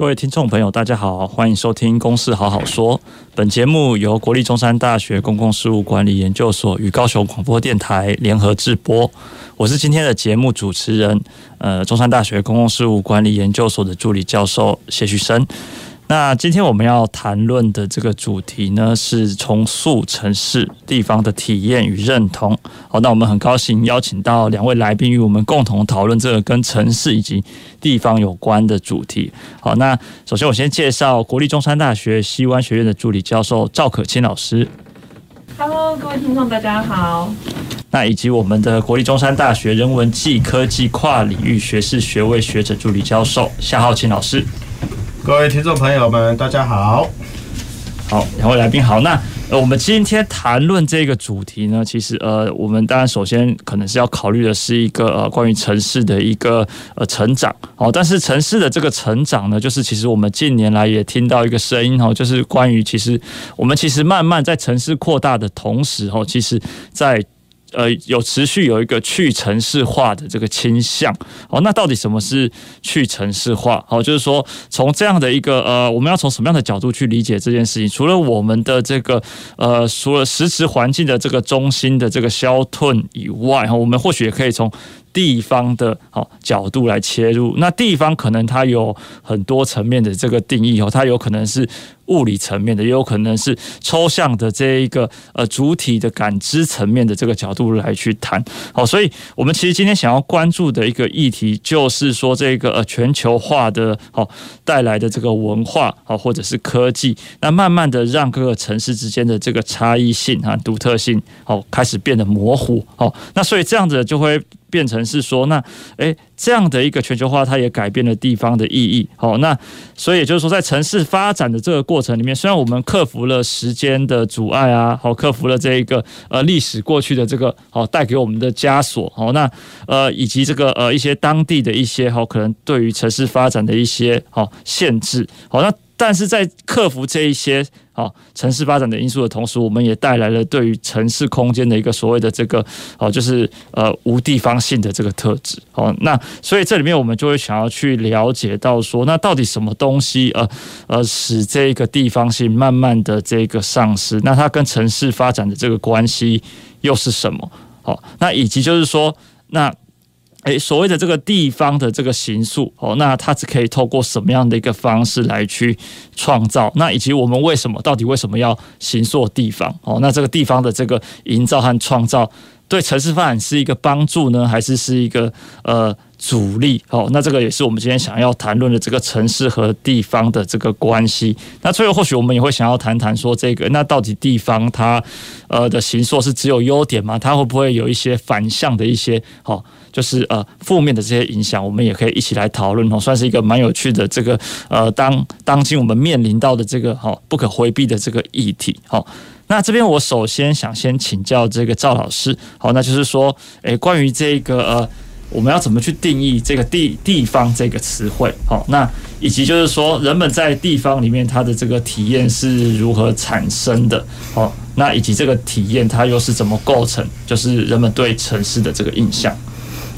各位听众朋友，大家好，欢迎收听《公事好好说》。本节目由国立中山大学公共事务管理研究所与高雄广播电台联合制播。我是今天的节目主持人，呃，中山大学公共事务管理研究所的助理教授谢旭升。那今天我们要谈论的这个主题呢，是重塑城市地方的体验与认同。好，那我们很高兴邀请到两位来宾与我们共同讨论这个跟城市以及地方有关的主题。好，那首先我先介绍国立中山大学西湾学院的助理教授赵可清老师。Hello，各位听众，大家好。那以及我们的国立中山大学人文暨科技跨领域学士学位学者助理教授夏浩清老师。各位听众朋友们，大家好。好，两位来宾好。那呃，我们今天谈论这个主题呢，其实呃，我们当然首先可能是要考虑的是一个呃，关于城市的一个呃成长。好，但是城市的这个成长呢，就是其实我们近年来也听到一个声音哈，就是关于其实我们其实慢慢在城市扩大的同时哦，其实在。呃，有持续有一个去城市化的这个倾向，哦，那到底什么是去城市化？哦，就是说从这样的一个呃，我们要从什么样的角度去理解这件事情？除了我们的这个呃，除了实时环境的这个中心的这个消退以外，哈，我们或许也可以从。地方的好角度来切入，那地方可能它有很多层面的这个定义哦，它有可能是物理层面的，也有可能是抽象的这一个呃主体的感知层面的这个角度来去谈。好，所以我们其实今天想要关注的一个议题，就是说这个呃全球化的好带来的这个文化好或者是科技，那慢慢的让各个城市之间的这个差异性啊独特性好开始变得模糊。好，那所以这样子就会。变成是说，那诶，这样的一个全球化，它也改变了地方的意义。好，那所以也就是说，在城市发展的这个过程里面，虽然我们克服了时间的阻碍啊，好，克服了这一个呃历史过去的这个好带给我们的枷锁。好，那呃以及这个呃一些当地的一些好可能对于城市发展的一些好限制。好，那。但是在克服这一些啊城市发展的因素的同时，我们也带来了对于城市空间的一个所谓的这个哦，就是呃无地方性的这个特质。哦，那所以这里面我们就会想要去了解到说，那到底什么东西呃呃使这个地方性慢慢的这个丧失？那它跟城市发展的这个关系又是什么？好，那以及就是说那。诶，所谓的这个地方的这个形塑哦，那它是可以透过什么样的一个方式来去创造？那以及我们为什么到底为什么要形塑地方？哦，那这个地方的这个营造和创造，对城市发展是一个帮助呢，还是是一个呃阻力？哦，那这个也是我们今天想要谈论的这个城市和地方的这个关系。那最后或许我们也会想要谈谈说，这个那到底地方它呃的形塑是只有优点吗？它会不会有一些反向的一些好？就是呃负面的这些影响，我们也可以一起来讨论哦，算是一个蛮有趣的这个呃当当今我们面临到的这个哈不可回避的这个议题。好，那这边我首先想先请教这个赵老师，好，那就是说，诶，关于这个呃我们要怎么去定义这个地地方这个词汇？好，那以及就是说人们在地方里面他的这个体验是如何产生的？好，那以及这个体验它又是怎么构成？就是人们对城市的这个印象。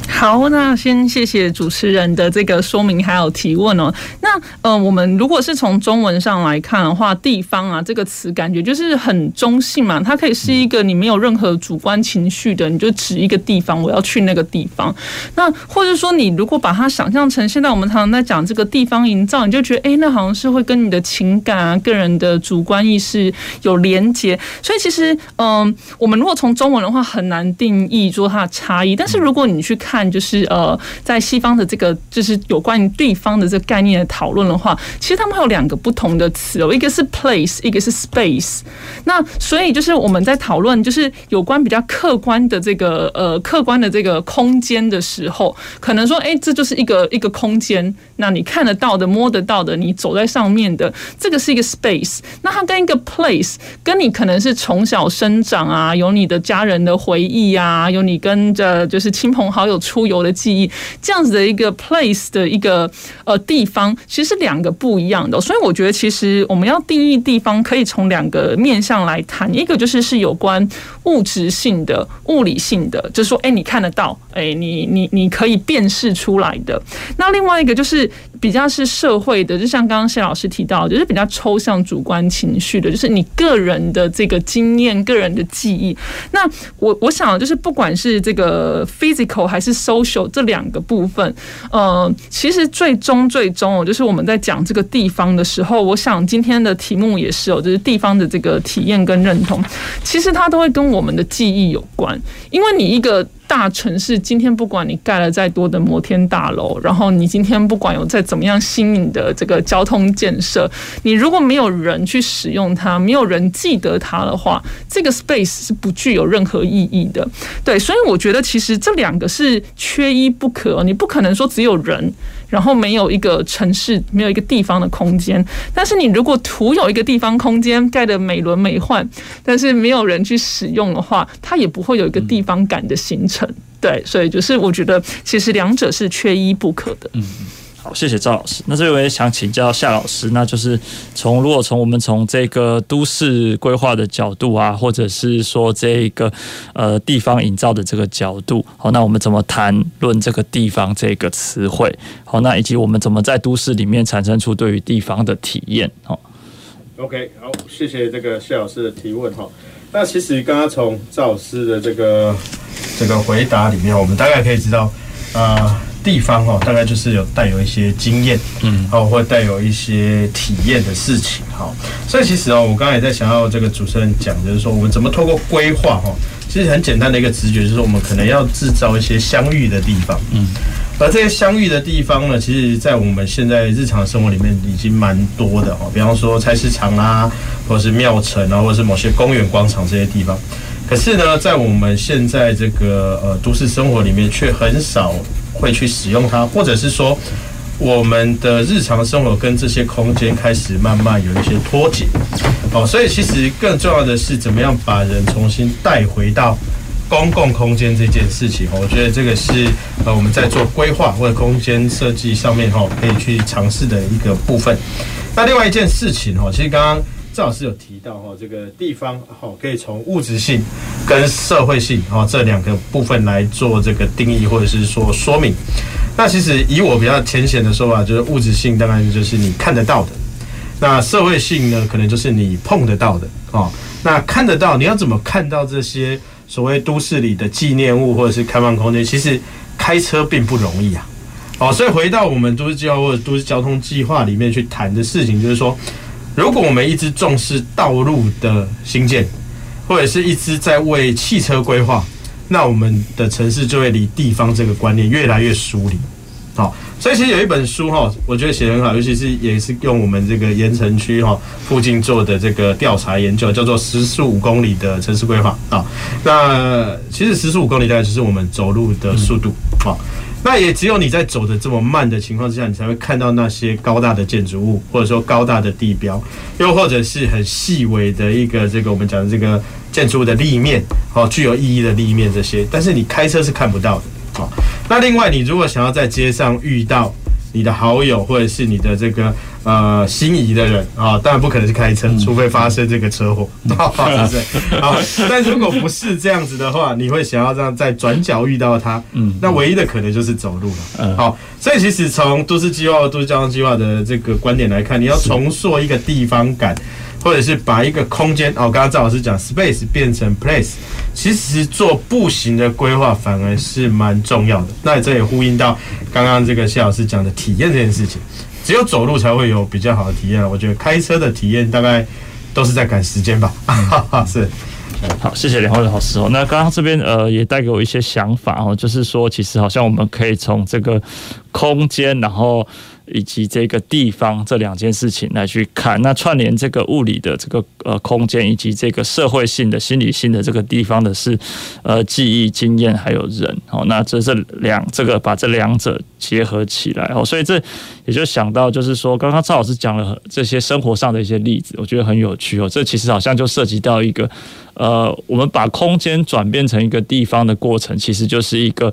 好，那先谢谢主持人的这个说明还有提问哦。那呃，我们如果是从中文上来看的话，地方啊这个词感觉就是很中性嘛，它可以是一个你没有任何主观情绪的，你就指一个地方，我要去那个地方。那或者说你如果把它想象成现在我们常常在讲这个地方营造，你就觉得哎，那好像是会跟你的情感啊、个人的主观意识有连结。所以其实嗯、我们如果从中文的话，很难定义说它的差异。但是如果你去看。看就是呃，在西方的这个就是有关于地方的这个概念的讨论的话，其实他们会有两个不同的词哦，一个是 place，一个是 space。那所以就是我们在讨论就是有关比较客观的这个呃客观的这个空间的时候，可能说哎，这就是一个一个空间，那你看得到的、摸得到的，你走在上面的，这个是一个 space。那它跟一个 place，跟你可能是从小生长啊，有你的家人的回忆啊，有你跟着就是亲朋好友出游的记忆，这样子的一个 place 的一个呃地方，其实是两个不一样的。所以我觉得，其实我们要定义地方，可以从两个面向来谈。一个就是是有关物质性的、物理性的，就是说，哎，你看得到，哎，你你你可以辨识出来的。那另外一个就是比较是社会的，就像刚刚谢老师提到，就是比较抽象、主观情绪的，就是你个人的这个经验、个人的记忆。那我我想，就是不管是这个 physical 还是 social 这两个部分，呃，其实最终最终哦，就是我们在讲这个地方的时候，我想今天的题目也是哦，就是地方的这个体验跟认同，其实它都会跟我们的记忆有关，因为你一个。大城市今天不管你盖了再多的摩天大楼，然后你今天不管有再怎么样新颖的这个交通建设，你如果没有人去使用它，没有人记得它的话，这个 space 是不具有任何意义的。对，所以我觉得其实这两个是缺一不可，你不可能说只有人。然后没有一个城市，没有一个地方的空间。但是你如果图有一个地方空间盖的美轮美奂，但是没有人去使用的话，它也不会有一个地方感的形成。对，所以就是我觉得其实两者是缺一不可的。嗯。好，谢谢赵老师。那这位也想请教夏老师，那就是从如果从我们从这个都市规划的角度啊，或者是说这个呃地方营造的这个角度，好，那我们怎么谈论这个地方这个词汇？好，那以及我们怎么在都市里面产生出对于地方的体验？好，OK，好，谢谢这个谢老师的提问哈。那其实刚刚从赵老师的这个这个回答里面，我们大概可以知道。呃地方哈，大概就是有带有一些经验，嗯，哦，或带有一些体验的事情哈。所以其实哦，我刚才也在想要这个主持人讲，就是说我们怎么透过规划哈，其实很简单的一个直觉，就是说我们可能要制造一些相遇的地方，嗯，而这些相遇的地方呢，其实在我们现在日常生活里面已经蛮多的哦。比方说菜市场啊，或者是庙城啊，或者是某些公园广场这些地方。可是呢，在我们现在这个呃都市生活里面，却很少会去使用它，或者是说，我们的日常生活跟这些空间开始慢慢有一些脱节。哦，所以其实更重要的是，怎么样把人重新带回到公共空间这件事情。我觉得这个是呃我们在做规划或者空间设计上面哈，可以去尝试的一个部分。那另外一件事情哈，其实刚刚。赵老师有提到哈，这个地方哈可以从物质性跟社会性哈这两个部分来做这个定义或者是说说明。那其实以我比较浅显的说法，就是物质性当然就是你看得到的，那社会性呢可能就是你碰得到的哦。那看得到，你要怎么看到这些所谓都市里的纪念物或者是开放空间？其实开车并不容易啊。哦，所以回到我们都市计划或者都市交通计划里面去谈的事情，就是说。如果我们一直重视道路的兴建，或者是一直在为汽车规划，那我们的城市就会离地方这个观念越来越疏离。好，所以其实有一本书哈，我觉得写得很好，尤其是也是用我们这个盐城区哈附近做的这个调查研究，叫做“时速五公里的城市规划”啊。那其实时速五公里大概就是我们走路的速度啊。那也只有你在走的这么慢的情况之下，你才会看到那些高大的建筑物，或者说高大的地标，又或者是很细微的一个这个我们讲的这个建筑物的立面，哦，具有意义的立面这些，但是你开车是看不到的，哦。那另外，你如果想要在街上遇到你的好友，或者是你的这个。呃，心仪的人啊，当然不可能是开车，除非发生这个车祸，是不是？好，但如果不是这样子的话，你会想要这样在转角遇到他，嗯，那唯一的可能就是走路了。嗯，好，所以其实从都市计划、都市交通计划的这个观点来看，你要重塑一个地方感，或者是把一个空间，哦，刚刚赵老师讲 space 变成 place，其实做步行的规划反而是蛮重要的。那这也呼应到刚刚这个谢老师讲的体验这件事情。只有走路才会有比较好的体验。我觉得开车的体验大概都是在赶时间吧。是好，谢谢两位老师哦。那刚刚这边呃也带给我一些想法哦，就是说其实好像我们可以从这个空间，然后。以及这个地方这两件事情来去看，那串联这个物理的这个呃空间，以及这个社会性的、心理性的这个地方的是呃记忆、经验还有人。哦，那这是两这个把这两者结合起来哦，所以这也就想到就是说，刚刚赵老师讲了这些生活上的一些例子，我觉得很有趣哦。这其实好像就涉及到一个。呃，我们把空间转变成一个地方的过程，其实就是一个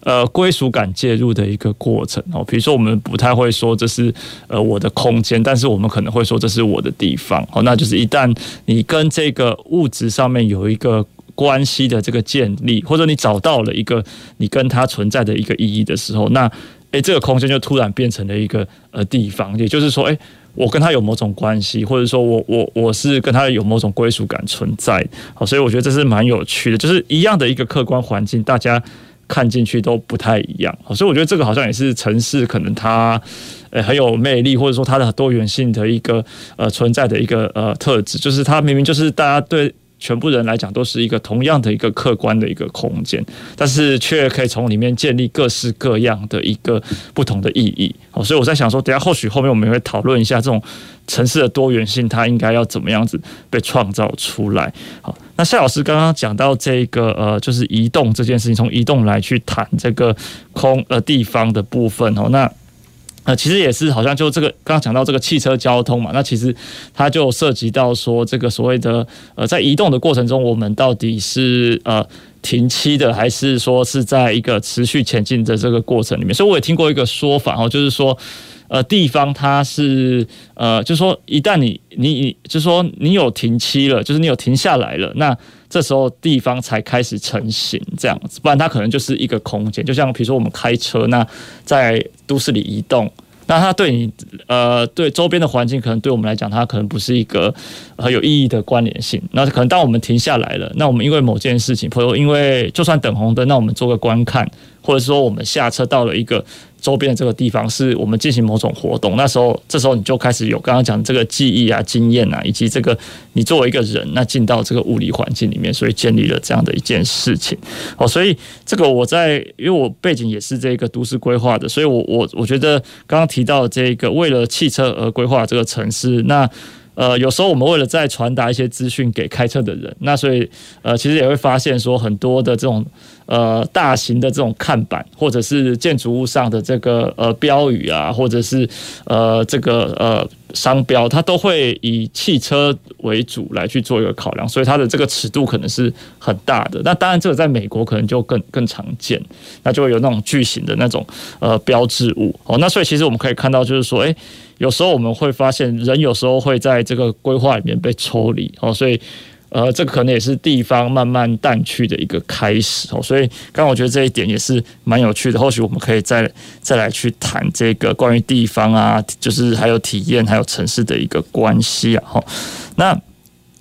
呃归属感介入的一个过程哦。比如说，我们不太会说这是呃我的空间，但是我们可能会说这是我的地方哦。那就是一旦你跟这个物质上面有一个关系的这个建立，或者你找到了一个你跟它存在的一个意义的时候，那诶，这个空间就突然变成了一个呃地方，也就是说，诶。我跟他有某种关系，或者说我我我是跟他有某种归属感存在，好，所以我觉得这是蛮有趣的，就是一样的一个客观环境，大家看进去都不太一样，所以我觉得这个好像也是城市可能它呃很有魅力，或者说它的多元性的一个呃存在的一个呃特质，就是它明明就是大家对。全部人来讲都是一个同样的一个客观的一个空间，但是却可以从里面建立各式各样的一个不同的意义。好，所以我在想说，等下或许后面我们也会讨论一下这种城市的多元性，它应该要怎么样子被创造出来。好，那夏老师刚刚讲到这个呃，就是移动这件事情，从移动来去谈这个空呃地方的部分哦，那。呃，其实也是，好像就这个刚刚讲到这个汽车交通嘛，那其实它就涉及到说这个所谓的呃，在移动的过程中，我们到底是呃停期的，还是说是在一个持续前进的这个过程里面？所以我也听过一个说法哦，就是说呃，地方它是呃，就是说一旦你你你，就是说你有停期了，就是你有停下来了，那。这时候地方才开始成型，这样子，不然它可能就是一个空间。就像比如说我们开车，那在都市里移动，那它对你呃对周边的环境，可能对我们来讲，它可能不是一个很有意义的关联性。那可能当我们停下来了，那我们因为某件事情，或者因为就算等红灯，那我们做个观看，或者说我们下车到了一个。周边的这个地方是我们进行某种活动，那时候这时候你就开始有刚刚讲这个记忆啊、经验啊，以及这个你作为一个人，那进到这个物理环境里面，所以建立了这样的一件事情。哦，所以这个我在因为我背景也是这个都市规划的，所以我我我觉得刚刚提到这个为了汽车而规划这个城市，那。呃，有时候我们为了再传达一些资讯给开车的人，那所以呃，其实也会发现说很多的这种呃大型的这种看板，或者是建筑物上的这个呃标语啊，或者是呃这个呃商标，它都会以汽车为主来去做一个考量，所以它的这个尺度可能是很大的。那当然，这个在美国可能就更更常见，那就会有那种巨型的那种呃标志物哦。那所以其实我们可以看到，就是说，诶。有时候我们会发现，人有时候会在这个规划里面被抽离哦，所以呃，这个可能也是地方慢慢淡去的一个开始哦。所以刚刚我觉得这一点也是蛮有趣的，或许我们可以再再来去谈这个关于地方啊，就是还有体验，还有城市的一个关系啊。哈，那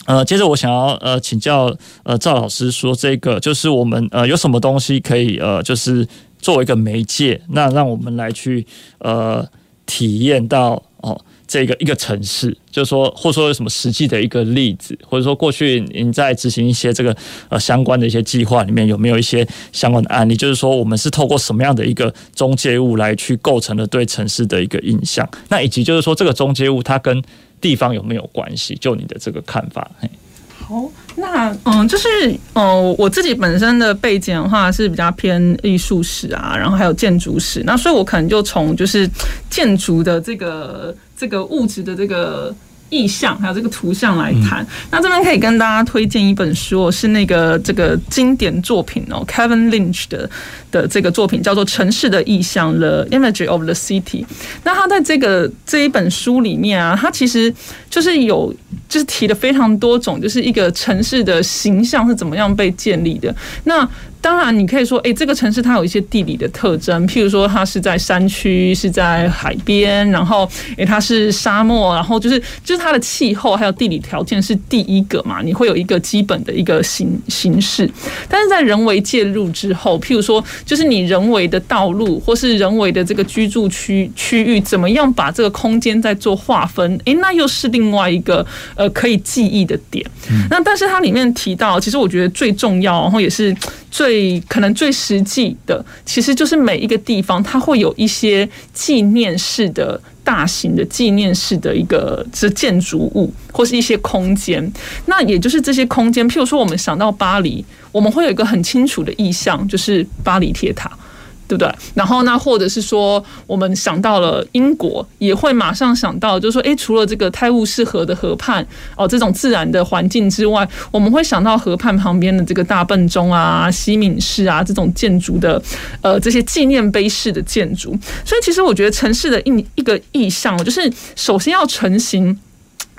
呃，接着我想要呃请教呃赵老师说，这个就是我们呃有什么东西可以呃就是作为一个媒介，那让我们来去呃体验到。哦，这个一个城市，就是说，或者说有什么实际的一个例子，或者说过去您在执行一些这个呃相关的一些计划里面，有没有一些相关的案例？就是说，我们是透过什么样的一个中介物来去构成了对城市的一个印象？那以及就是说，这个中介物它跟地方有没有关系？就你的这个看法？嘿。好，那嗯，就是哦，我自己本身的背景的话是比较偏艺术史啊，然后还有建筑史，那所以我可能就从就是建筑的这个这个物质的这个。意象还有这个图像来谈，那这边可以跟大家推荐一本书，是那个这个经典作品哦，Kevin Lynch 的的这个作品叫做《城市的意象》The Imagery of the City。那他在这个这一本书里面啊，他其实就是有就是提了非常多种，就是一个城市的形象是怎么样被建立的。那当然，你可以说，哎、这个城市它有一些地理的特征，譬如说它是在山区，是在海边，然后，哎、它是沙漠，然后就是就是它的气候还有地理条件是第一个嘛，你会有一个基本的一个形形式。但是在人为介入之后，譬如说，就是你人为的道路或是人为的这个居住区区域，怎么样把这个空间再做划分？哎、那又是另外一个呃可以记忆的点。那但是它里面提到，其实我觉得最重要，然后也是最可能最实际的，其实就是每一个地方它会有一些纪念式的。大型的纪念式的一个是建筑物，或是一些空间，那也就是这些空间，譬如说我们想到巴黎，我们会有一个很清楚的意象，就是巴黎铁塔。对不对？然后呢，或者是说，我们想到了英国，也会马上想到，就是说，诶，除了这个泰晤士河的河畔哦，这种自然的环境之外，我们会想到河畔旁边的这个大笨钟啊、西敏寺啊这种建筑的，呃，这些纪念碑式的建筑。所以，其实我觉得城市的一一个意象，就是首先要成型。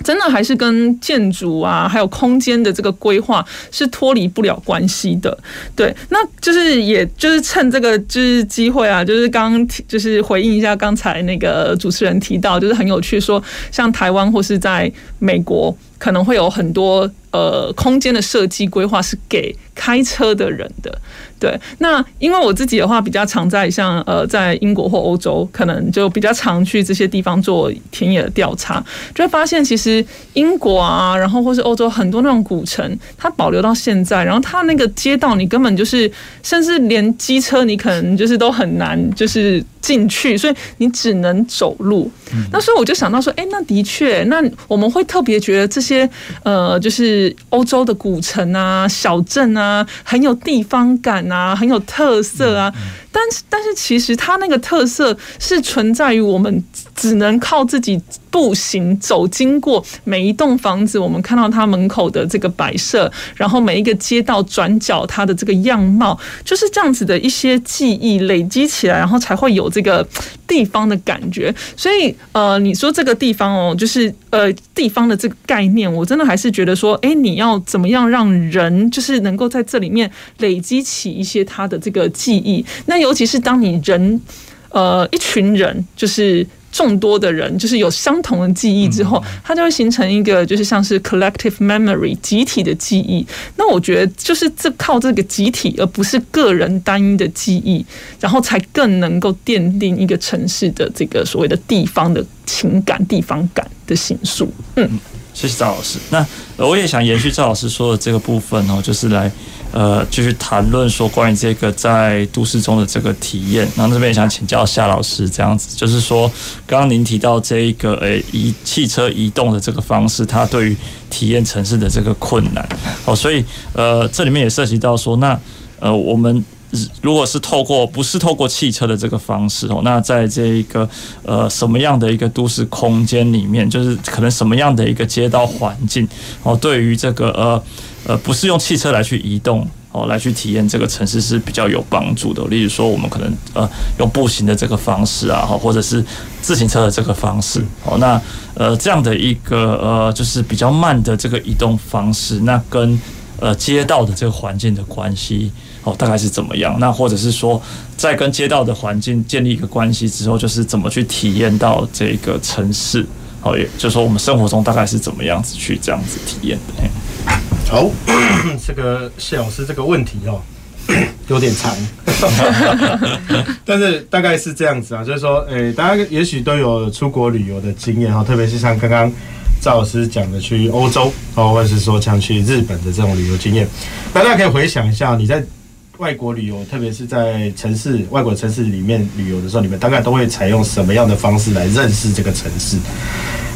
真的还是跟建筑啊，还有空间的这个规划是脱离不了关系的。对，那就是也就是趁这个就是机会啊，就是刚提就是回应一下刚才那个主持人提到，就是很有趣说，像台湾或是在美国。可能会有很多呃空间的设计规划是给开车的人的，对。那因为我自己的话比较常在像呃在英国或欧洲，可能就比较常去这些地方做田野的调查，就会发现其实英国啊，然后或是欧洲很多那种古城，它保留到现在，然后它那个街道你根本就是，甚至连机车你可能就是都很难就是。进去，所以你只能走路。那所以我就想到说，哎，那的确，那我们会特别觉得这些呃，就是欧洲的古城啊、小镇啊，啊很有地方感啊，很有特色啊。但是，但是其实它那个特色是存在于我们只能靠自己步行走经过每一栋房子，我们看到它门口的这个摆设，然后每一个街道转角它的这个样貌，就是这样子的一些记忆累积起来，然后才会有这个地方的感觉。所以，呃，你说这个地方哦，就是呃地方的这个概念，我真的还是觉得说，哎，你要怎么样让人就是能够在这里面累积起一些他的这个记忆，那。尤其是当你人，呃，一群人，就是众多的人，就是有相同的记忆之后，它就会形成一个，就是像是 collective memory 集体的记忆。那我觉得，就是这靠这个集体，而不是个人单一的记忆，然后才更能够奠定一个城市的这个所谓的地方的情感、地方感的形塑。嗯，谢谢赵老师。那我也想延续赵老师说的这个部分哦，就是来。呃，继续谈论说关于这个在都市中的这个体验，然后这边也想请教夏老师，这样子就是说，刚刚您提到这一个诶移汽车移动的这个方式，它对于体验城市的这个困难，哦，所以呃，这里面也涉及到说，那呃，我们如果是透过不是透过汽车的这个方式哦，那在这一个呃什么样的一个都市空间里面，就是可能什么样的一个街道环境哦，对于这个呃。呃，不是用汽车来去移动哦，来去体验这个城市是比较有帮助的。例如说，我们可能呃用步行的这个方式啊，或者是自行车的这个方式哦。那呃这样的一个呃就是比较慢的这个移动方式，那跟呃街道的这个环境的关系哦，大概是怎么样？那或者是说，在跟街道的环境建立一个关系之后，就是怎么去体验到这个城市？哦，也就是说，我们生活中大概是怎么样子去这样子体验的？好，这个谢老师这个问题哦，有点长，但是大概是这样子啊，就是说，诶，大家也许都有出国旅游的经验哈，特别是像刚刚赵老师讲的去欧洲哦，或者是说像去日本的这种旅游经验，那大家可以回想一下，你在外国旅游，特别是在城市外国城市里面旅游的时候，你们大概都会采用什么样的方式来认识这个城市？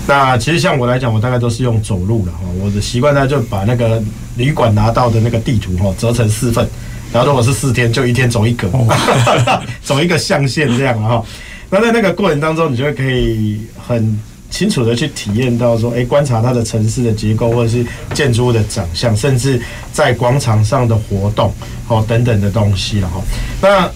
那其实像我来讲，我大概都是用走路了哈。我的习惯呢，就把那个旅馆拿到的那个地图哈折成四份，然后如果是四天，就一天走一个，走一个象限这样哈。那在那个过程当中，你就会可以很清楚的去体验到说，诶，观察它的城市的结构，或者是建筑物的长相，甚至在广场上的活动哦等等的东西了哈。那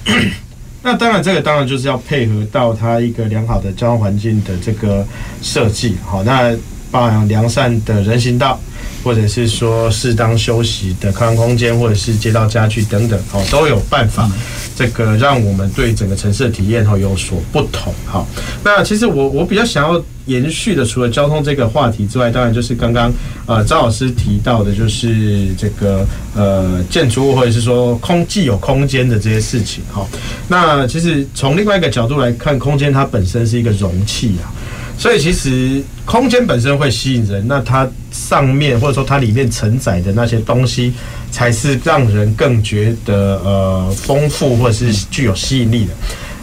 那当然，这个当然就是要配合到它一个良好的交通环境的这个设计，好，那包含良善的人行道，或者是说适当休息的康空间，或者是街道家具等等，哦，都有办法，这个让我们对整个城市的体验哈有所不同，好，那其实我我比较想要。延续的，除了交通这个话题之外，当然就是刚刚呃赵老师提到的，就是这个呃建筑物或者是说空既有空间的这些事情哈。那其实从另外一个角度来看，空间它本身是一个容器啊，所以其实空间本身会吸引人，那它上面或者说它里面承载的那些东西，才是让人更觉得呃丰富或者是具有吸引力的。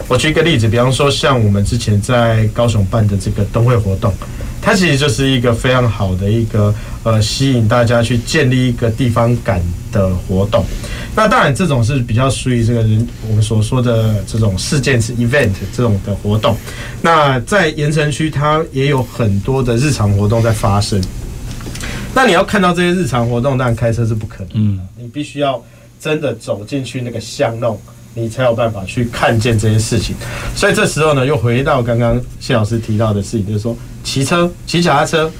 我举一个例子，比方说像我们之前在高雄办的这个灯会活动，它其实就是一个非常好的一个呃吸引大家去建立一个地方感的活动。那当然，这种是比较属于这个人我们所说的这种事件是 event 这种的活动。那在盐城区，它也有很多的日常活动在发生。那你要看到这些日常活动，当然开车是不可能。嗯，你必须要真的走进去那个巷弄，你才有办法去看见这些事情。所以这时候呢，又回到刚刚谢老师提到的事情，就是说，骑车、骑脚踏车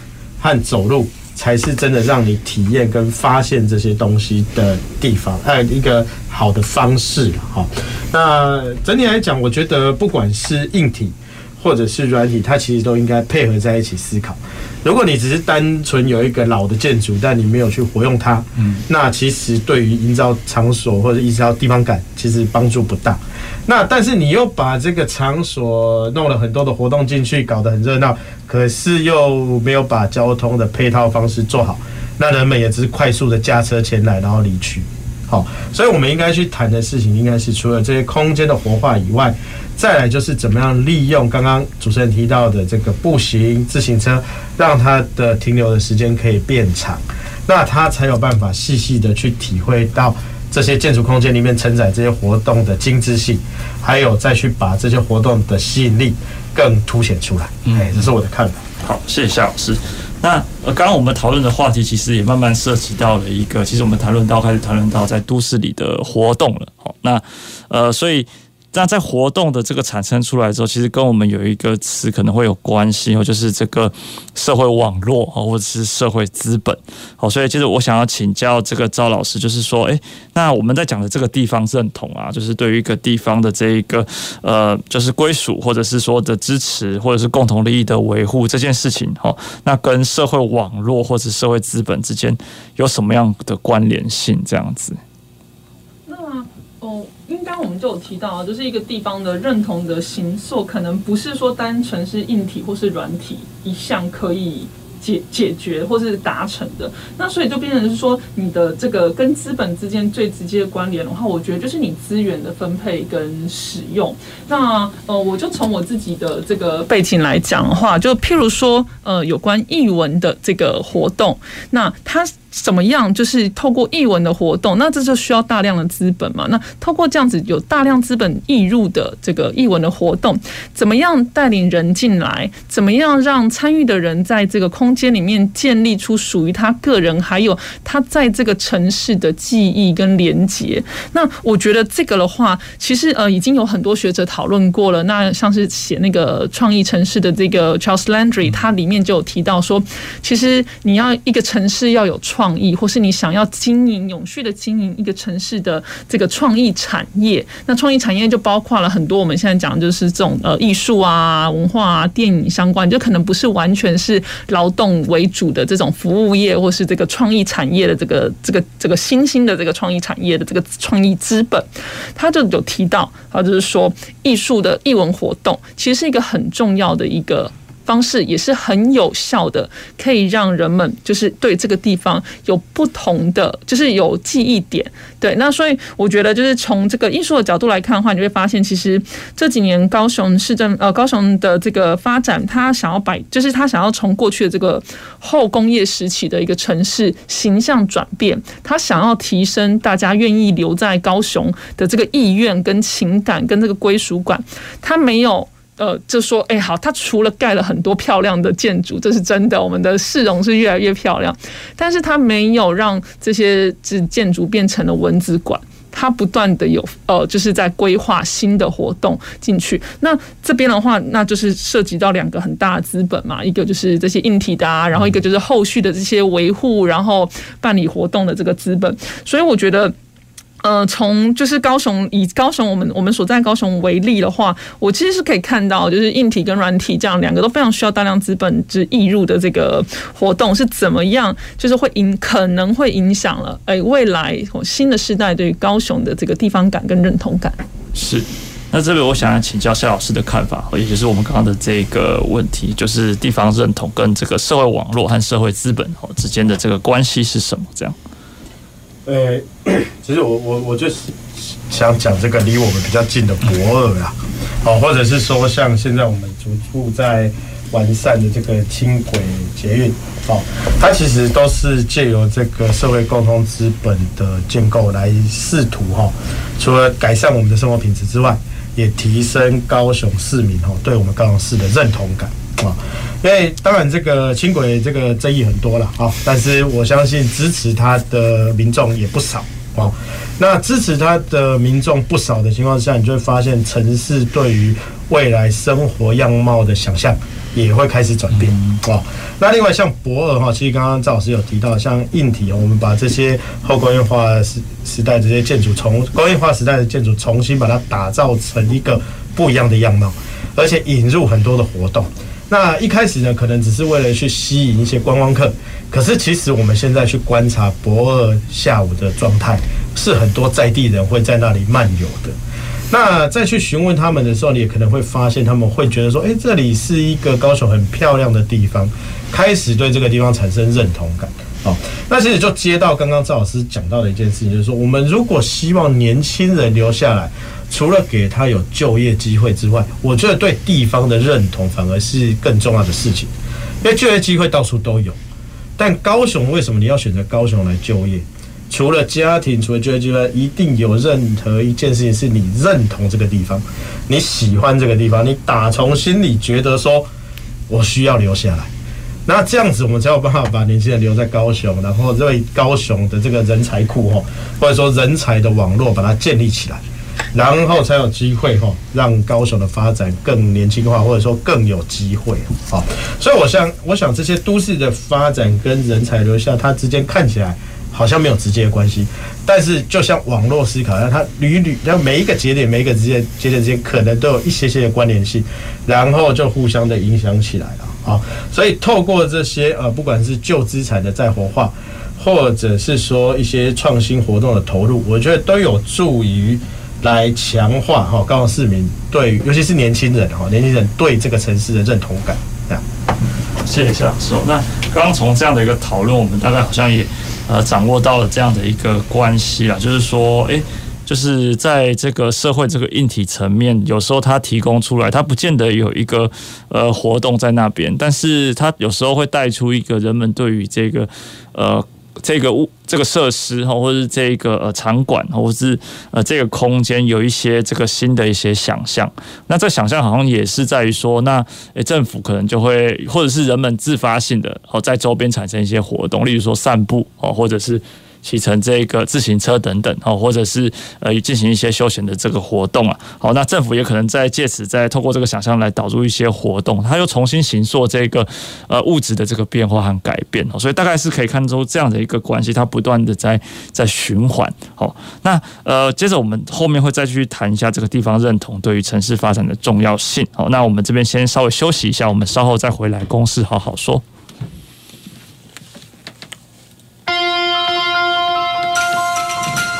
和走路。才是真的让你体验跟发现这些东西的地方，还有一个好的方式哈。那整体来讲，我觉得不管是硬体或者是软体，它其实都应该配合在一起思考。如果你只是单纯有一个老的建筑，但你没有去活用它，嗯，那其实对于营造场所或者营造地方感，其实帮助不大。那但是你又把这个场所弄了很多的活动进去，搞得很热闹，可是又没有把交通的配套方式做好，那人们也只是快速的驾车前来，然后离去。好，所以我们应该去谈的事情，应该是除了这些空间的活化以外，再来就是怎么样利用刚刚主持人提到的这个步行、自行车，让它的停留的时间可以变长，那它才有办法细细的去体会到。这些建筑空间里面承载这些活动的精致性，还有再去把这些活动的吸引力更凸显出来。哎，这是我的看法。好，谢谢夏老师。那，刚刚我们讨论的话题其实也慢慢涉及到了一个，其实我们谈论到开始谈论到在都市里的活动了。好，那呃，所以。那在活动的这个产生出来之后，其实跟我们有一个词可能会有关系哦，就是这个社会网络啊，或者是社会资本。好，所以其实我想要请教这个赵老师，就是说，诶，那我们在讲的这个地方认同啊，就是对于一个地方的这一个呃，就是归属，或者是说的支持，或者是共同利益的维护这件事情，哈，那跟社会网络或者社会资本之间有什么样的关联性？这样子。应该我们就有提到啊，就是一个地方的认同的形塑，可能不是说单纯是硬体或是软体一项可以解解决或是达成的。那所以就变成是说，你的这个跟资本之间最直接的关联的话，我觉得就是你资源的分配跟使用。那呃，我就从我自己的这个背景来讲的话，就譬如说呃，有关译文的这个活动，那它。怎么样？就是透过艺文的活动，那这就需要大量的资本嘛。那透过这样子有大量资本挹入的这个艺文的活动，怎么样带领人进来？怎么样让参与的人在这个空间里面建立出属于他个人，还有他在这个城市的记忆跟连结？那我觉得这个的话，其实呃已经有很多学者讨论过了。那像是写那个创意城市的这个 Charles Landry，他里面就有提到说，其实你要一个城市要有创。创意，或是你想要经营永续的经营一个城市的这个创意产业，那创意产业就包括了很多我们现在讲的就是这种呃艺术啊、文化啊、电影相关，就可能不是完全是劳动为主的这种服务业，或是这个创意产业的这个这个这个新兴的这个创意产业的这个创意资本，他就有提到，他就是说艺术的艺文活动其实是一个很重要的一个。方式也是很有效的，可以让人们就是对这个地方有不同的，就是有记忆点。对，那所以我觉得就是从这个艺术的角度来看的话，你会发现其实这几年高雄市政呃高雄的这个发展，他想要摆，就是他想要从过去的这个后工业时期的一个城市形象转变，他想要提升大家愿意留在高雄的这个意愿跟情感跟这个归属感，他没有。呃，就说，哎，好，它除了盖了很多漂亮的建筑，这是真的，我们的市容是越来越漂亮，但是它没有让这些这建筑变成了蚊子馆，它不断的有，呃，就是在规划新的活动进去。那这边的话，那就是涉及到两个很大的资本嘛，一个就是这些硬体的啊，然后一个就是后续的这些维护，然后办理活动的这个资本，所以我觉得。呃，从就是高雄，以高雄我们我们所在高雄为例的话，我其实是可以看到，就是硬体跟软体这样两个都非常需要大量资本之挹入的这个活动是怎么样，就是会影可能会影响了哎未来新的世代对于高雄的这个地方感跟认同感。是，那这边我想要请教谢老师的看法，也就是我们刚刚的这个问题，就是地方认同跟这个社会网络和社会资本哦之间的这个关系是什么？这样。呃，其实我我我就是想讲这个离我们比较近的博二啊，哦，或者是说像现在我们逐步在完善的这个轻轨捷运，哦，它其实都是借由这个社会共同资本的建构来试图哈，除了改善我们的生活品质之外，也提升高雄市民哈对我们高雄市的认同感。啊。因为当然，这个轻轨这个争议很多了啊，但是我相信支持它的民众也不少啊。那支持它的民众不少的情况下，你就会发现城市对于未来生活样貌的想象也会开始转变啊。那另外像博尔哈，其实刚刚赵老师有提到，像硬体，我们把这些后工业化时时代这些建筑，从工业化时代的建筑重新把它打造成一个不一样的样貌，而且引入很多的活动。那一开始呢，可能只是为了去吸引一些观光客，可是其实我们现在去观察博二下午的状态，是很多在地人会在那里漫游的。那再去询问他们的时候，你也可能会发现他们会觉得说，诶，这里是一个高雄很漂亮的地方，开始对这个地方产生认同感。好，那其实就接到刚刚赵老师讲到的一件事情，就是说，我们如果希望年轻人留下来。除了给他有就业机会之外，我觉得对地方的认同反而是更重要的事情。因为就业机会到处都有，但高雄为什么你要选择高雄来就业？除了家庭，除了就业机会，一定有任何一件事情是你认同这个地方，你喜欢这个地方，你打从心里觉得说我需要留下来。那这样子，我们才有办法把年轻人留在高雄，然后为高雄的这个人才库哈，或者说人才的网络把它建立起来。然后才有机会哈，让高雄的发展更年轻化，或者说更有机会啊。所以我想，我想这些都市的发展跟人才留下，它之间看起来好像没有直接的关系，但是就像网络思考一样，它屡屡，然后每一个节点，每一个节点节点之间可能都有一些些的关联性，然后就互相的影响起来了啊。所以透过这些呃，不管是旧资产的再活化，或者是说一些创新活动的投入，我觉得都有助于。来强化哈高雄市民对，尤其是年轻人哈年轻人对这个城市的认同感。这样，谢谢谢老师。那刚刚从这样的一个讨论，我们大概好像也呃掌握到了这样的一个关系啊，就是说，哎，就是在这个社会这个硬体层面，有时候它提供出来，它不见得有一个呃活动在那边，但是它有时候会带出一个人们对于这个呃。这个物、这个设施哈，或者是这个场馆，或者是呃这个空间，有一些这个新的一些想象。那这想象好像也是在于说，那诶政府可能就会，或者是人们自发性的哦，在周边产生一些活动，例如说散步哦，或者是。骑乘这个自行车等等，哦，或者是呃进行一些休闲的这个活动啊，好，那政府也可能在借此再透过这个想象来导入一些活动，它又重新形塑这个呃物质的这个变化和改变哦，所以大概是可以看出这样的一个关系，它不断的在在循环。好，那呃接着我们后面会再去谈一下这个地方认同对于城市发展的重要性。好，那我们这边先稍微休息一下，我们稍后再回来公事好好说。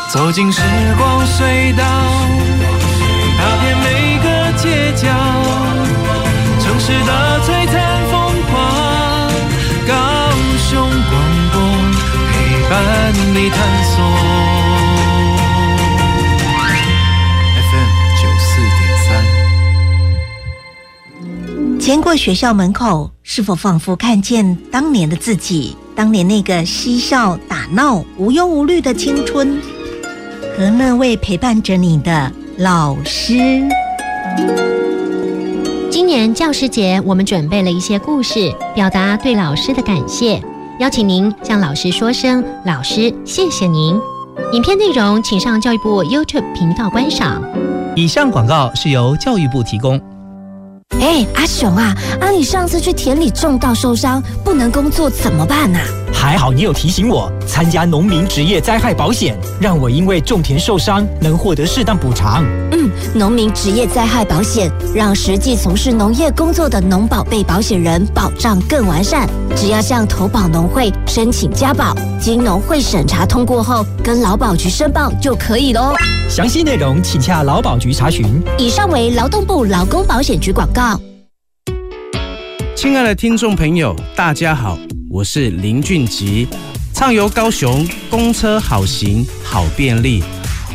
走进时光隧道，踏遍每个街角，城市的璀璨风光，高雄广播陪伴你探索。FM 九四点三。经过学校门口，是否仿佛看见当年的自己？当年那个嬉笑打闹、无忧无虑的青春？和那位陪伴着你的老师。今年教师节，我们准备了一些故事，表达对老师的感谢，邀请您向老师说声“老师，谢谢您”。影片内容请上教育部 YouTube 频道观赏。以上广告是由教育部提供。哎，阿雄啊，啊，你上次去田里种稻受伤，不能工作怎么办啊？还好你有提醒我参加农民职业灾害保险，让我因为种田受伤能获得适当补偿。嗯，农民职业灾害保险让实际从事农业工作的农保被保险人保障更完善。只要向投保农会申请加保，经农会审查通过后，跟劳保局申报就可以喽。详细内容请洽劳保局查询。以上为劳动部劳工保险局广告。亲爱的听众朋友，大家好。我是林俊吉，畅游高雄，公车好行好便利，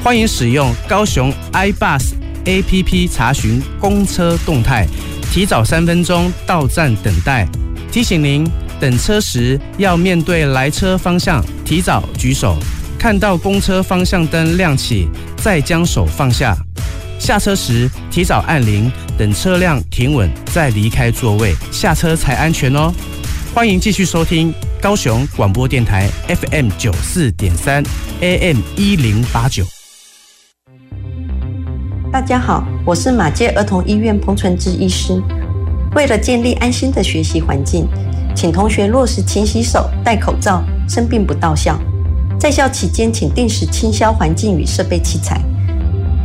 欢迎使用高雄 iBus APP 查询公车动态，提早三分钟到站等待。提醒您，等车时要面对来车方向，提早举手，看到公车方向灯亮起，再将手放下。下车时提早按铃，等车辆停稳再离开座位，下车才安全哦。欢迎继续收听高雄广播电台 FM 九四点三 AM 一零八九。大家好，我是马街儿童医院彭纯志医师。为了建立安心的学习环境，请同学落实勤洗手、戴口罩，生病不到校。在校期间，请定时清消环境与设备器材。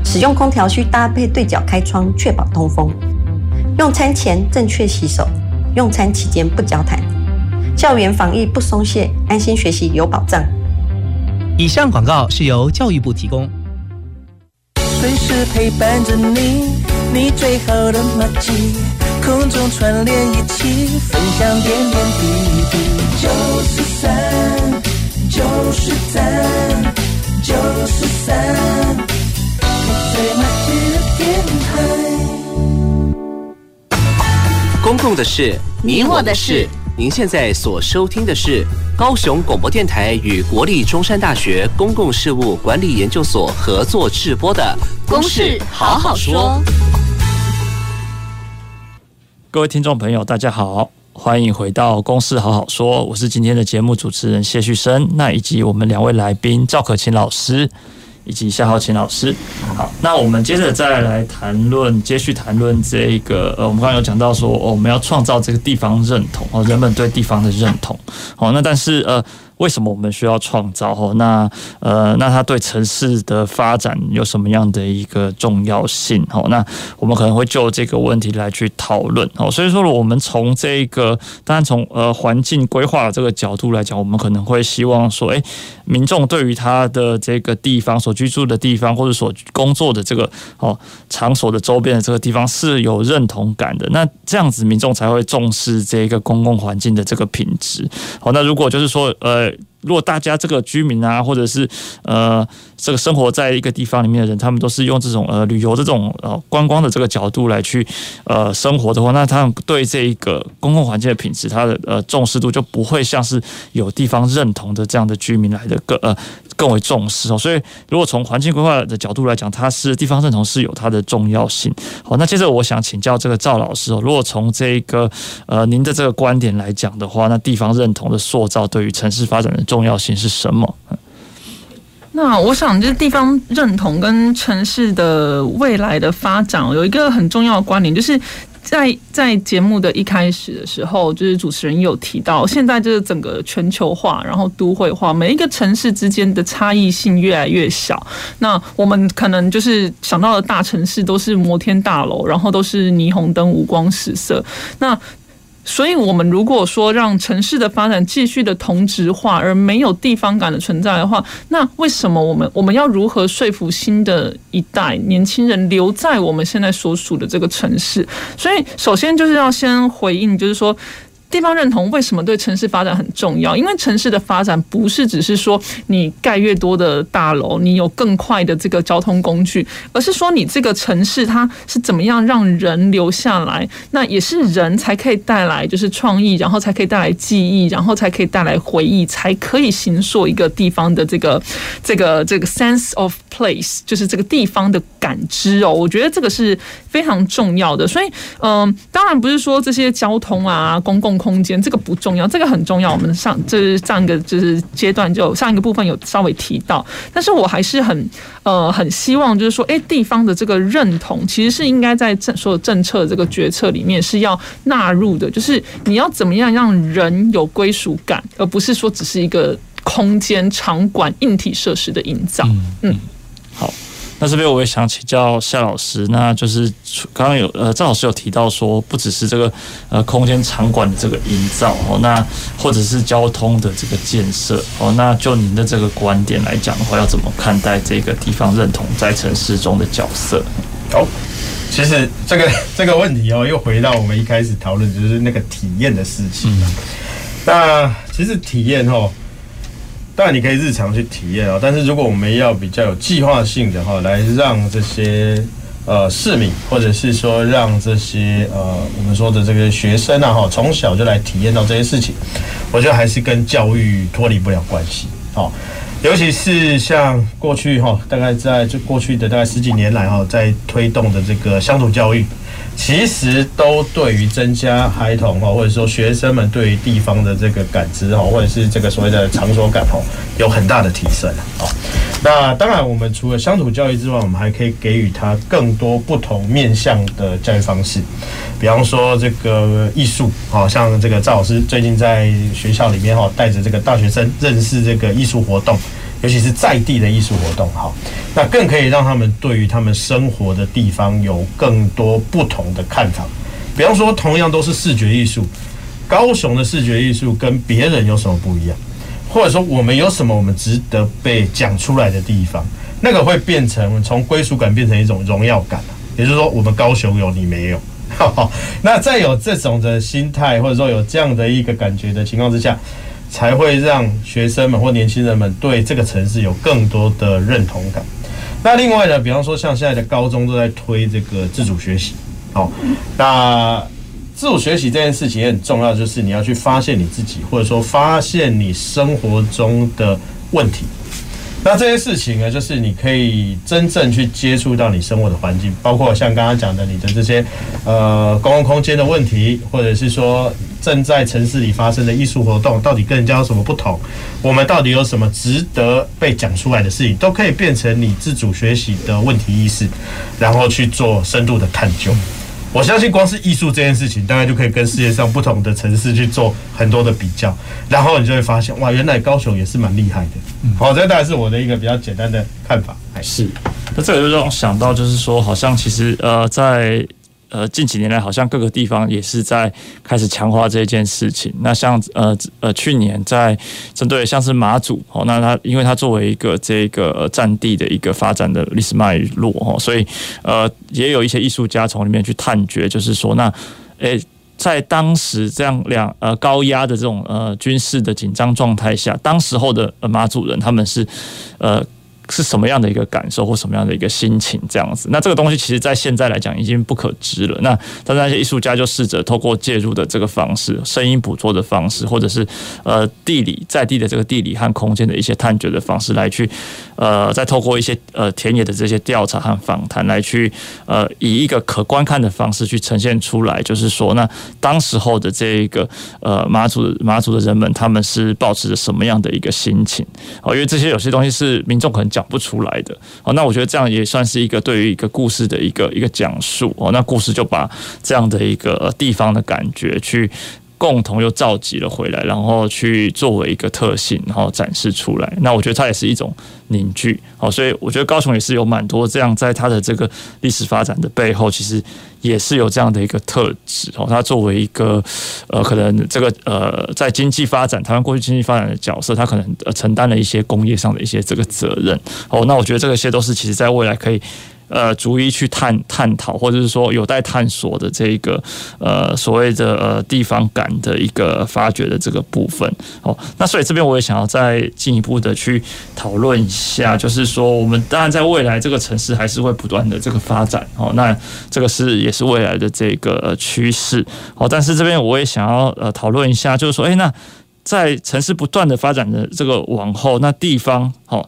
使用空调需搭配对角开窗，确保通风。用餐前正确洗手，用餐期间不交谈。校园防疫不松懈，安心学习有保障。以上广告是由教育部提供。随时陪伴着你，你最好的默契，空中串联一起，分享点点滴滴。九十三，九十三，九十三，你最默契的电台。公共的事，你我的事。您现在所收听的是高雄广播电台与国立中山大学公共事务管理研究所合作制播的《公事好好说》。各位听众朋友，大家好，欢迎回到《公事好好说》，我是今天的节目主持人谢旭升，那以及我们两位来宾赵可琴老师。以及夏浩琴老师，好，那我们接着再来谈论，接续谈论这个，呃，我们刚刚有讲到说，我们要创造这个地方认同，哦，人们对地方的认同，好，那但是，呃。为什么我们需要创造？哦，那呃，那它对城市的发展有什么样的一个重要性？哦，那我们可能会就这个问题来去讨论。哦，所以说，我们从这个，当然从呃环境规划的这个角度来讲，我们可能会希望说，诶，民众对于他的这个地方所居住的地方，或者所工作的这个哦场所的周边的这个地方是有认同感的。那这样子，民众才会重视这个公共环境的这个品质。好，那如果就是说，呃。如果大家这个居民啊，或者是呃这个生活在一个地方里面的人，他们都是用这种呃旅游这种呃观光的这个角度来去呃生活的话，那他们对这一个公共环境的品质，它的呃重视度就不会像是有地方认同的这样的居民来的更呃更为重视哦。所以，如果从环境规划的角度来讲，它是地方认同是有它的重要性。好，那接着我想请教这个赵老师哦，如果从这个呃您的这个观点来讲的话，那地方认同的塑造对于城市发展的重要性是什么？那我想，就是地方认同跟城市的未来的发展有一个很重要的关联，就是在在节目的一开始的时候，就是主持人有提到，现在就是整个全球化，然后都会化，每一个城市之间的差异性越来越小。那我们可能就是想到的大城市都是摩天大楼，然后都是霓虹灯，五光十色。那所以，我们如果说让城市的发展继续的同质化，而没有地方感的存在的话，那为什么我们我们要如何说服新的一代年轻人留在我们现在所属的这个城市？所以，首先就是要先回应，就是说。地方认同为什么对城市发展很重要？因为城市的发展不是只是说你盖越多的大楼，你有更快的这个交通工具，而是说你这个城市它是怎么样让人留下来，那也是人才可以带来就是创意，然后才可以带来记忆，然后才可以带来回忆，才可以形塑一个地方的这个这个这个 sense of place，就是这个地方的感知哦。我觉得这个是非常重要的。所以，嗯，当然不是说这些交通啊，公共空间，这个不重要，这个很重要。我们上就是上一个就是阶段就上一个部分有稍微提到，但是我还是很呃很希望就是说，哎，地方的这个认同其实是应该在政所有政策这个决策里面是要纳入的，就是你要怎么样让人有归属感，而不是说只是一个空间场馆硬体设施的营造。嗯。嗯好。那这边我也想请教夏老师，那就是刚刚有呃赵老师有提到说，不只是这个呃空间场馆的这个营造哦，那或者是交通的这个建设哦，那就您的这个观点来讲的话，要怎么看待这个地方认同在城市中的角色？好，其实这个这个问题哦，又回到我们一开始讨论，就是那个体验的事情。嗯、那其实体验哦。当然你可以日常去体验啊，但是如果我们要比较有计划性的话，来让这些呃市民，或者是说让这些呃我们说的这个学生啊哈，从小就来体验到这些事情，我觉得还是跟教育脱离不了关系。好，尤其是像过去哈，大概在这过去的大概十几年来哈，在推动的这个乡土教育。其实都对于增加孩童哈，或者说学生们对于地方的这个感知哈，或者是这个所谓的场所感哈，有很大的提升啊。那当然，我们除了乡土教育之外，我们还可以给予他更多不同面向的教育方式，比方说这个艺术，好像这个赵老师最近在学校里面哈，带着这个大学生认识这个艺术活动。尤其是在地的艺术活动，好，那更可以让他们对于他们生活的地方有更多不同的看法。比方说，同样都是视觉艺术，高雄的视觉艺术跟别人有什么不一样？或者说，我们有什么我们值得被讲出来的地方？那个会变成从归属感变成一种荣耀感，也就是说，我们高雄有，你没有。那在有这种的心态，或者说有这样的一个感觉的情况之下。才会让学生们或年轻人们对这个城市有更多的认同感。那另外呢，比方说像现在的高中都在推这个自主学习，好，那自主学习这件事情也很重要，就是你要去发现你自己，或者说发现你生活中的问题。那这些事情呢，就是你可以真正去接触到你生活的环境，包括像刚刚讲的你的这些呃公共空间的问题，或者是说正在城市里发生的艺术活动，到底跟人家有什么不同？我们到底有什么值得被讲出来的事情，都可以变成你自主学习的问题意识，然后去做深度的探究。我相信光是艺术这件事情，大概就可以跟世界上不同的城市去做很多的比较，然后你就会发现，哇，原来高雄也是蛮厉害的。嗯，好，这大概是我的一个比较简单的看法。是，那这个就让我想到，就是说，好像其实呃，在。呃，近几年来，好像各个地方也是在开始强化这件事情。那像呃呃，去年在针对像是马祖哦，那它因为它作为一个这个战地的一个发展的历史脉络哦，所以呃，也有一些艺术家从里面去探掘，就是说，那诶，在当时这样两呃高压的这种呃军事的紧张状态下，当时候的马祖人他们是呃。是什么样的一个感受或什么样的一个心情这样子？那这个东西其实在现在来讲已经不可知了。那但是那些艺术家就试着透过介入的这个方式，声音捕捉的方式，或者是呃地理在地的这个地理和空间的一些探掘的方式来去呃再透过一些呃田野的这些调查和访谈来去呃以一个可观看的方式去呈现出来，就是说那当时候的这一个呃马祖马祖的人们他们是保持着什么样的一个心情？哦，因为这些有些东西是民众可能讲不出来的哦，那我觉得这样也算是一个对于一个故事的一个一个讲述哦。那故事就把这样的一个地方的感觉去共同又召集了回来，然后去作为一个特性，然后展示出来。那我觉得它也是一种凝聚哦。所以我觉得高雄也是有蛮多这样，在它的这个历史发展的背后，其实。也是有这样的一个特质哦，它作为一个呃，可能这个呃，在经济发展，台湾过去经济发展的角色，它可能呃承担了一些工业上的一些这个责任哦。那我觉得这些都是其实在未来可以。呃，逐一去探探讨，或者是说有待探索的这个呃所谓的呃地方感的一个发掘的这个部分。哦，那所以这边我也想要再进一步的去讨论一下，就是说我们当然在未来这个城市还是会不断的这个发展哦，那这个是也是未来的这个趋势。哦，但是这边我也想要呃讨论一下，就是说，哎，那在城市不断的发展的这个往后，那地方哦。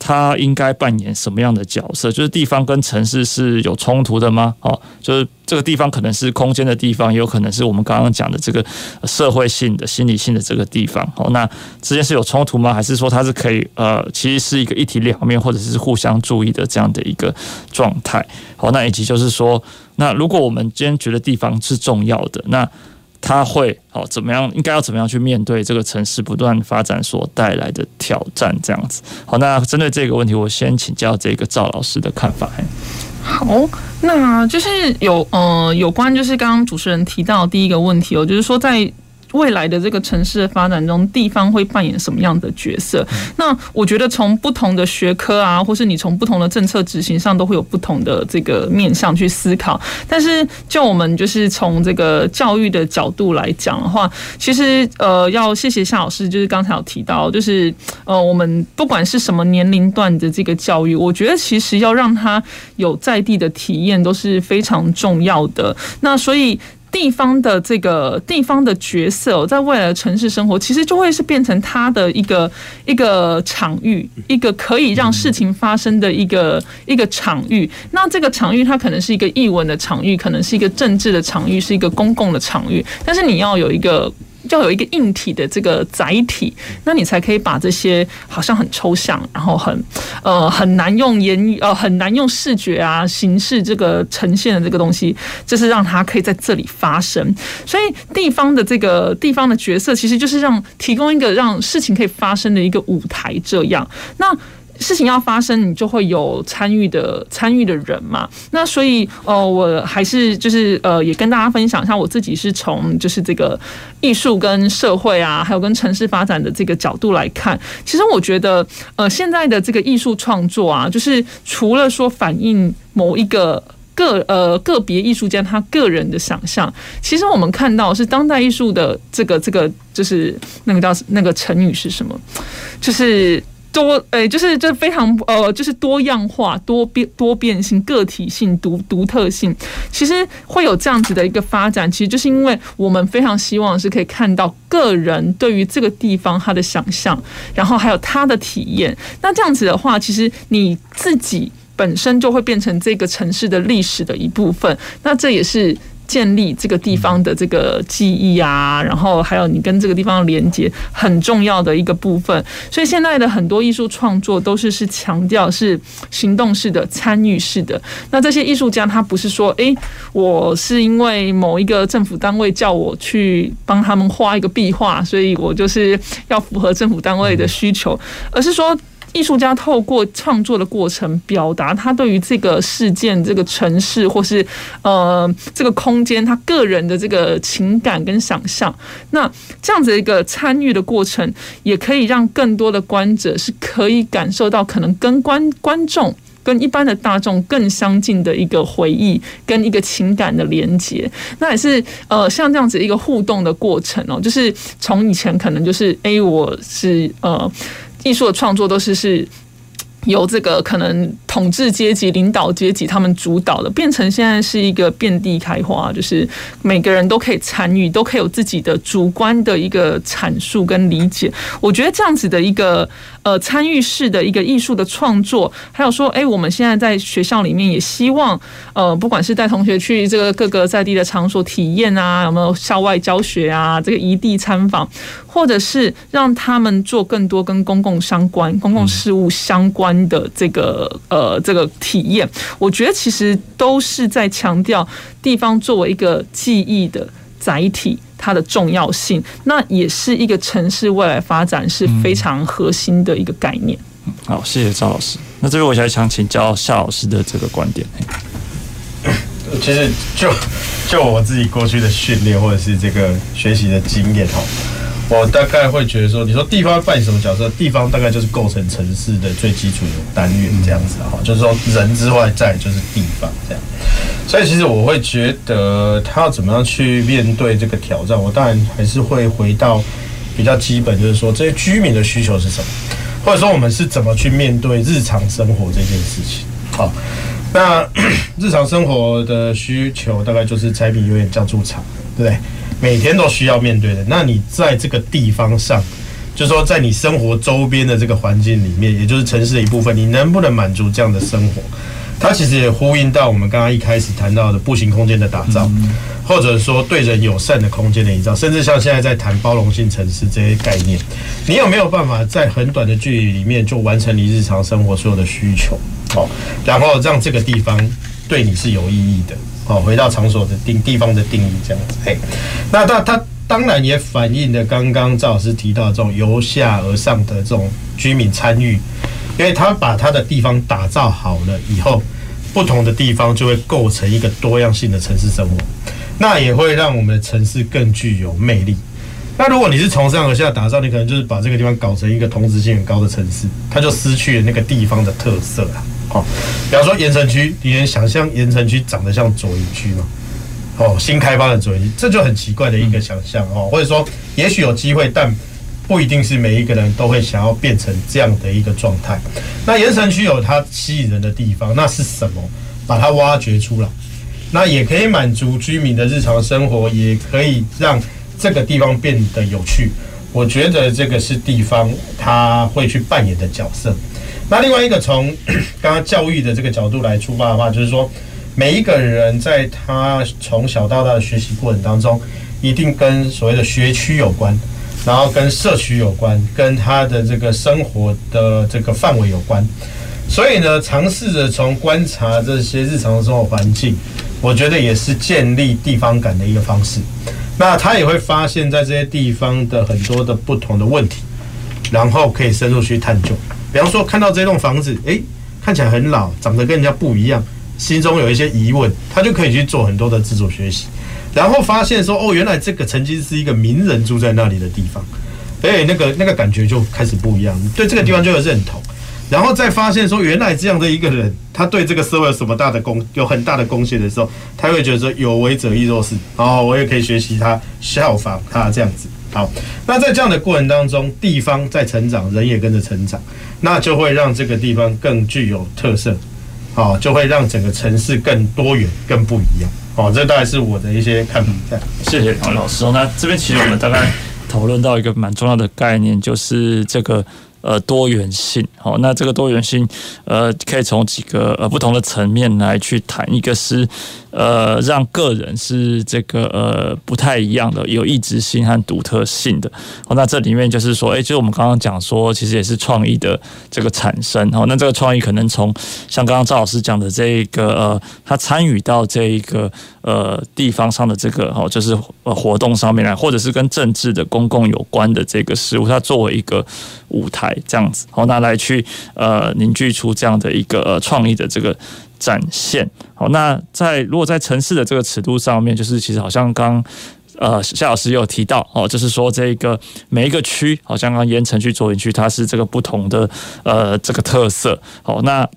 它应该扮演什么样的角色？就是地方跟城市是有冲突的吗？哦，就是这个地方可能是空间的地方，也有可能是我们刚刚讲的这个社会性的、心理性的这个地方。哦，那之间是有冲突吗？还是说它是可以呃，其实是一个一体两面，或者是互相注意的这样的一个状态？好，那以及就是说，那如果我们今天觉得地方是重要的，那他会好怎么样？应该要怎么样去面对这个城市不断发展所带来的挑战？这样子。好，那针对这个问题，我先请教这个赵老师的看法。好，那就是有呃有关就是刚刚主持人提到第一个问题哦，就是说在。未来的这个城市的发展中，地方会扮演什么样的角色？那我觉得从不同的学科啊，或是你从不同的政策执行上，都会有不同的这个面向去思考。但是就我们就是从这个教育的角度来讲的话，其实呃，要谢谢夏老师，就是刚才有提到，就是呃，我们不管是什么年龄段的这个教育，我觉得其实要让他有在地的体验都是非常重要的。那所以。地方的这个地方的角色，在未来的城市生活，其实就会是变成他的一个一个场域，一个可以让事情发生的一个一个场域。那这个场域，它可能是一个译文的场域，可能是一个政治的场域，是一个公共的场域。但是你要有一个。要有一个硬体的这个载体，那你才可以把这些好像很抽象，然后很呃很难用言语呃很难用视觉啊形式这个呈现的这个东西，就是让它可以在这里发生。所以地方的这个地方的角色，其实就是让提供一个让事情可以发生的一个舞台。这样那。事情要发生，你就会有参与的参与的人嘛。那所以，呃，我还是就是呃，也跟大家分享一下，我自己是从就是这个艺术跟社会啊，还有跟城市发展的这个角度来看。其实我觉得，呃，现在的这个艺术创作啊，就是除了说反映某一个个呃个别艺术家他个人的想象，其实我们看到是当代艺术的这个这个就是那个叫那个成语是什么？就是。多诶、就是就非常呃，就是多样化、多变、多变性、个体性、独独特性。其实会有这样子的一个发展，其实就是因为我们非常希望是可以看到个人对于这个地方他的想象，然后还有他的体验。那这样子的话，其实你自己本身就会变成这个城市的历史的一部分。那这也是。建立这个地方的这个记忆啊，然后还有你跟这个地方连接很重要的一个部分。所以现在的很多艺术创作都是是强调是行动式的、参与式的。那这些艺术家他不是说，诶，我是因为某一个政府单位叫我去帮他们画一个壁画，所以我就是要符合政府单位的需求，而是说。艺术家透过创作的过程，表达他对于这个事件、这个城市或是呃这个空间，他个人的这个情感跟想象。那这样子一个参与的过程，也可以让更多的观者是可以感受到可能跟观观众、跟一般的大众更相近的一个回忆跟一个情感的连接。那也是呃像这样子一个互动的过程哦，就是从以前可能就是诶，我是呃。艺术的创作都是是由这个可能统治阶级、领导阶级他们主导的，变成现在是一个遍地开花，就是每个人都可以参与，都可以有自己的主观的一个阐述跟理解。我觉得这样子的一个。呃，参与式的一个艺术的创作，还有说，哎，我们现在在学校里面也希望，呃，不管是带同学去这个各个在地的场所体验啊，有没有校外教学啊，这个异地参访，或者是让他们做更多跟公共相关、公共事务相关的这个呃这个体验，我觉得其实都是在强调地方作为一个记忆的载体。它的重要性，那也是一个城市未来发展是非常核心的一个概念。嗯、好，谢谢赵老师。那这边我想想请教夏老师的这个观点。其实就就我自己过去的训练或者是这个学习的经验哈，我大概会觉得说，你说地方扮演什么角色？地方大概就是构成城市的最基础的单元这样子哈，就是说人之外在就是地方这样。所以其实我会觉得他要怎么样去面对这个挑战，我当然还是会回到比较基本，就是说这些居民的需求是什么，或者说我们是怎么去面对日常生活这件事情。好，那 日常生活的需求大概就是柴米油盐酱醋茶，对不对？每天都需要面对的。那你在这个地方上，就是说在你生活周边的这个环境里面，也就是城市的一部分，你能不能满足这样的生活？它其实也呼应到我们刚刚一开始谈到的步行空间的打造，或者说对人友善的空间的营造，甚至像现在在谈包容性城市这些概念，你有没有办法在很短的距离里面就完成你日常生活所有的需求？哦，然后让这个地方对你是有意义的。哦，回到场所的定地方的定义这样子。嘿，那它它当然也反映了刚刚赵老师提到的这种由下而上的这种居民参与。因为他把他的地方打造好了以后，不同的地方就会构成一个多样性的城市生活，那也会让我们的城市更具有魅力。那如果你是从上而下打造，你可能就是把这个地方搞成一个同质性很高的城市，它就失去了那个地方的特色了。哦，比方说盐城区，你能想象盐城区长得像左营区吗？哦，新开发的左营，这就很奇怪的一个想象哦。或者说，也许有机会，但。不一定是每一个人都会想要变成这样的一个状态。那盐城区有它吸引人的地方，那是什么？把它挖掘出来，那也可以满足居民的日常生活，也可以让这个地方变得有趣。我觉得这个是地方他会去扮演的角色。那另外一个从 刚刚教育的这个角度来出发的话，就是说每一个人在他从小到大的学习过程当中，一定跟所谓的学区有关。然后跟社区有关，跟他的这个生活的这个范围有关，所以呢，尝试着从观察这些日常生活环境，我觉得也是建立地方感的一个方式。那他也会发现，在这些地方的很多的不同的问题，然后可以深入去探究。比方说，看到这栋房子，诶，看起来很老，长得跟人家不一样，心中有一些疑问，他就可以去做很多的自主学习。然后发现说，哦，原来这个曾经是一个名人住在那里的地方，哎，那个那个感觉就开始不一样，对这个地方就有认同。然后再发现说，原来这样的一个人，他对这个社会有什么大的贡，有很大的贡献的时候，他会觉得说，有为者亦若是，哦，我也可以学习他，效仿他这样子。好，那在这样的过程当中，地方在成长，人也跟着成长，那就会让这个地方更具有特色，哦，就会让整个城市更多元、更不一样。哦，这大概是我的一些看法。谢谢黄老师。那这边其实我们大概讨论到一个蛮重要的概念，就是这个。呃，多元性，好，那这个多元性，呃，可以从几个呃不同的层面来去谈。一个是呃，让个人是这个呃不太一样的，有异质性和独特性的。好，那这里面就是说，哎，就我们刚刚讲说，其实也是创意的这个产生。好，那这个创意可能从像刚刚赵老师讲的这一个呃，他参与到这一个呃地方上的这个哈，就是呃活动上面来，或者是跟政治的公共有关的这个事物，它作为一个舞台。这样子，好，那来去呃凝聚出这样的一个呃创意的这个展现。好，那在如果在城市的这个尺度上面，就是其实好像刚呃夏老师有提到哦，就是说这个每一个区，好像刚盐城区、左营区，它是这个不同的呃这个特色。好，那。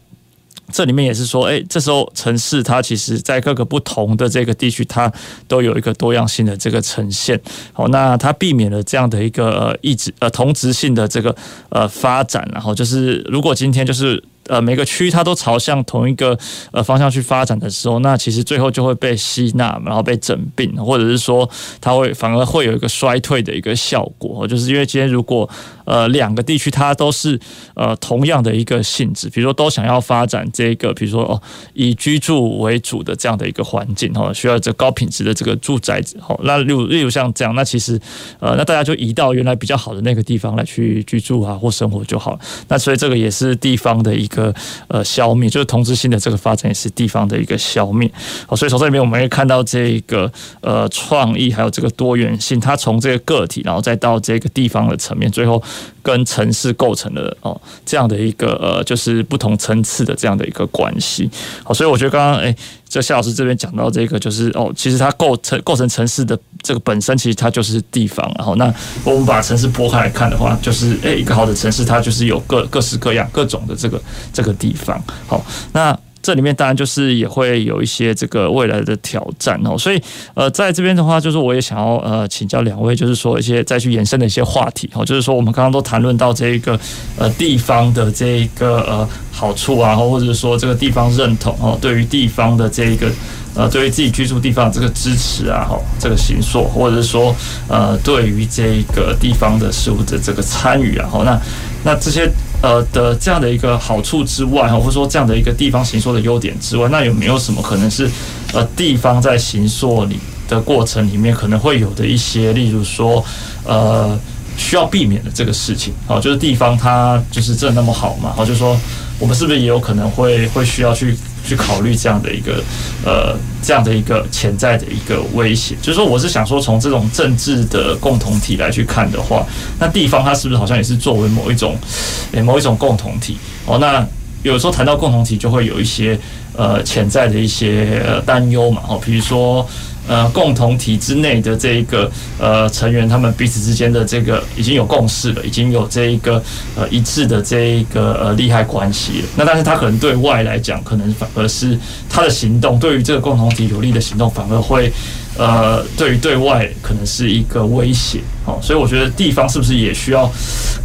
这里面也是说，哎，这时候城市它其实在各个不同的这个地区，它都有一个多样性的这个呈现。好，那它避免了这样的一个呃异质呃同质性的这个呃发展。然后就是，如果今天就是。呃，每个区它都朝向同一个呃方向去发展的时候，那其实最后就会被吸纳，然后被整并，或者是说它会反而会有一个衰退的一个效果。就是因为今天如果呃两个地区它都是呃同样的一个性质，比如说都想要发展这个，比如说哦以居住为主的这样的一个环境哈，需要这高品质的这个住宅子哈，那例如例如像这样，那其实呃那大家就移到原来比较好的那个地方来去居住啊或生活就好了。那所以这个也是地方的一个。一个呃消灭，就是同质性的这个发展也是地方的一个消灭。好，所以从这里面我们可以看到这个呃创意，还有这个多元性，它从这个个体，然后再到这个地方的层面，最后跟城市构成了哦这样的一个呃就是不同层次的这样的一个关系。好，所以我觉得刚刚哎。就夏老师这边讲到这个，就是哦，其实它构成构成城市的这个本身，其实它就是地方。然后，那我们把城市拨开来看的话，就是诶，一个好的城市，它就是有各各式各样各种的这个这个地方。好，那。这里面当然就是也会有一些这个未来的挑战哦，所以呃，在这边的话，就是我也想要呃请教两位，就是说一些再去延伸的一些话题哦，就是说我们刚刚都谈论到这一个呃地方的这一个呃好处啊，或者说这个地方认同哦，对于地方的这一个呃，对于自己居住地方这个支持啊，哈，这个形塑，或者是说，呃，对于这个地方的事物的这个参与啊，哈，那那这些呃的这样的一个好处之外，或者说这样的一个地方行说的优点之外，那有没有什么可能是呃地方在形塑里的过程里面可能会有的一些，例如说，呃，需要避免的这个事情，哦，就是地方它就是真的那么好嘛，哦，就是说我们是不是也有可能会会需要去。去考虑这样的一个呃，这样的一个潜在的一个威胁，就是说，我是想说，从这种政治的共同体来去看的话，那地方它是不是好像也是作为某一种诶某一种共同体哦？那有时候谈到共同体，就会有一些呃潜在的一些担忧嘛哦，比如说。呃，共同体之内的这一个呃成员，他们彼此之间的这个已经有共识了，已经有这一个呃一致的这一个呃利害关系了。那但是他可能对外来讲，可能反而是他的行动对于这个共同体有利的行动，反而会呃对于对外可能是一个威胁。好，所以我觉得地方是不是也需要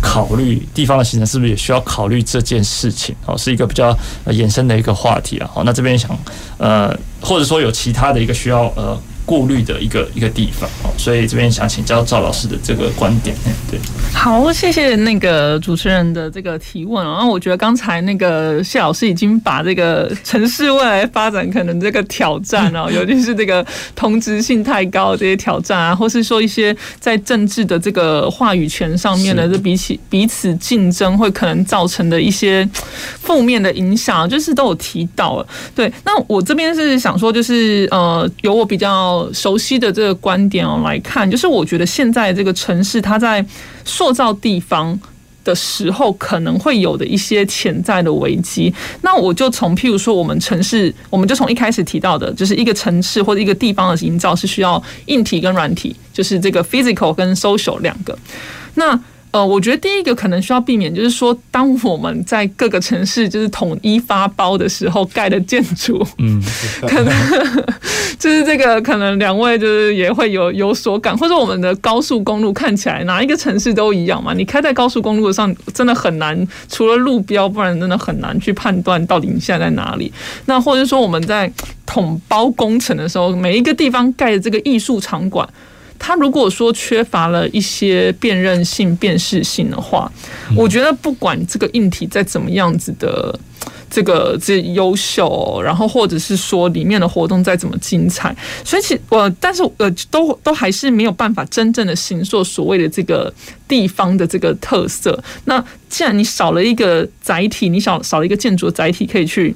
考虑地方的形成，是不是也需要考虑这件事情？哦，是一个比较延伸的一个话题啊。好，那这边想呃，或者说有其他的一个需要呃。顾虑的一个一个地方哦，所以这边想请教赵老师的这个观点。对，好，谢谢那个主持人的这个提问。然后我觉得刚才那个谢老师已经把这个城市未来发展可能这个挑战哦，尤其是这个同质性太高这些挑战啊，或是说一些在政治的这个话语权上面的这比起彼此竞争会可能造成的一些负面的影响，就是都有提到了。对，那我这边是想说，就是呃，有我比较。熟悉的这个观点哦来看，就是我觉得现在这个城市它在塑造地方的时候，可能会有的一些潜在的危机。那我就从譬如说，我们城市，我们就从一开始提到的，就是一个城市或者一个地方的营造是需要硬体跟软体，就是这个 physical 跟 social 两个。那呃，我觉得第一个可能需要避免，就是说，当我们在各个城市就是统一发包的时候盖的建筑，嗯，可能就是这个，可能两位就是也会有有所感，或者我们的高速公路看起来哪一个城市都一样嘛？你开在高速公路上，真的很难，除了路标，不然真的很难去判断到底你现在在哪里。那或者说我们在统包工程的时候，每一个地方盖的这个艺术场馆。它如果说缺乏了一些辨认性、辨识性的话，我觉得不管这个硬体再怎么样子的这个这优秀，然后或者是说里面的活动再怎么精彩，所以其我但是呃都都还是没有办法真正的形塑所谓的这个地方的这个特色。那既然你少了一个载体，你少少了一个建筑载体可以去